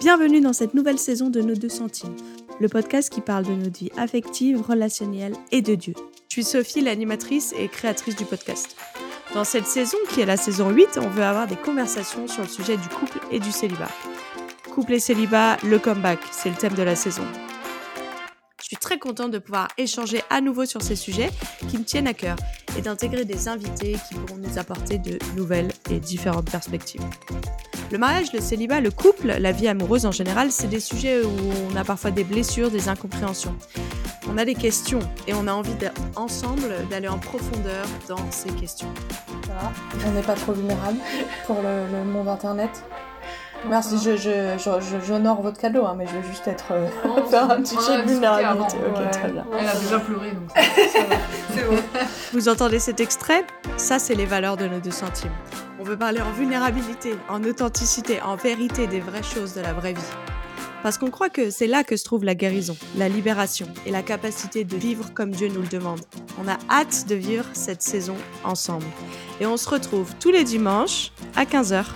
Bienvenue dans cette nouvelle saison de Nos deux centimes, le podcast qui parle de notre vie affective, relationnelle et de Dieu. Je suis Sophie, l'animatrice et créatrice du podcast. Dans cette saison, qui est la saison 8, on veut avoir des conversations sur le sujet du couple et du célibat. Couple et célibat, le comeback, c'est le thème de la saison. Je suis très contente de pouvoir échanger à nouveau sur ces sujets qui me tiennent à cœur et d'intégrer des invités qui pourront nous apporter de nouvelles et différentes perspectives. Le mariage, le célibat, le couple, la vie amoureuse en général, c'est des sujets où on a parfois des blessures, des incompréhensions. On a des questions et on a envie ensemble d'aller en profondeur dans ces questions. Ça va On n'est pas trop vulnérable pour le, le monde internet Merci, je, je, je, j'honore votre cadeau, hein, mais je veux juste être euh, faire un petit chèque vulnérabilité. Ok, très bien. Elle a déjà pleuré, donc c'est bon. Vous entendez cet extrait? Ça, c'est les valeurs de nos deux centimes. On veut parler en vulnérabilité, en authenticité, en vérité des vraies choses de la vraie vie. Parce qu'on croit que c'est là que se trouve la guérison, la libération et la capacité de vivre comme Dieu nous le demande. On a hâte de vivre cette saison ensemble. Et on se retrouve tous les dimanches à 15h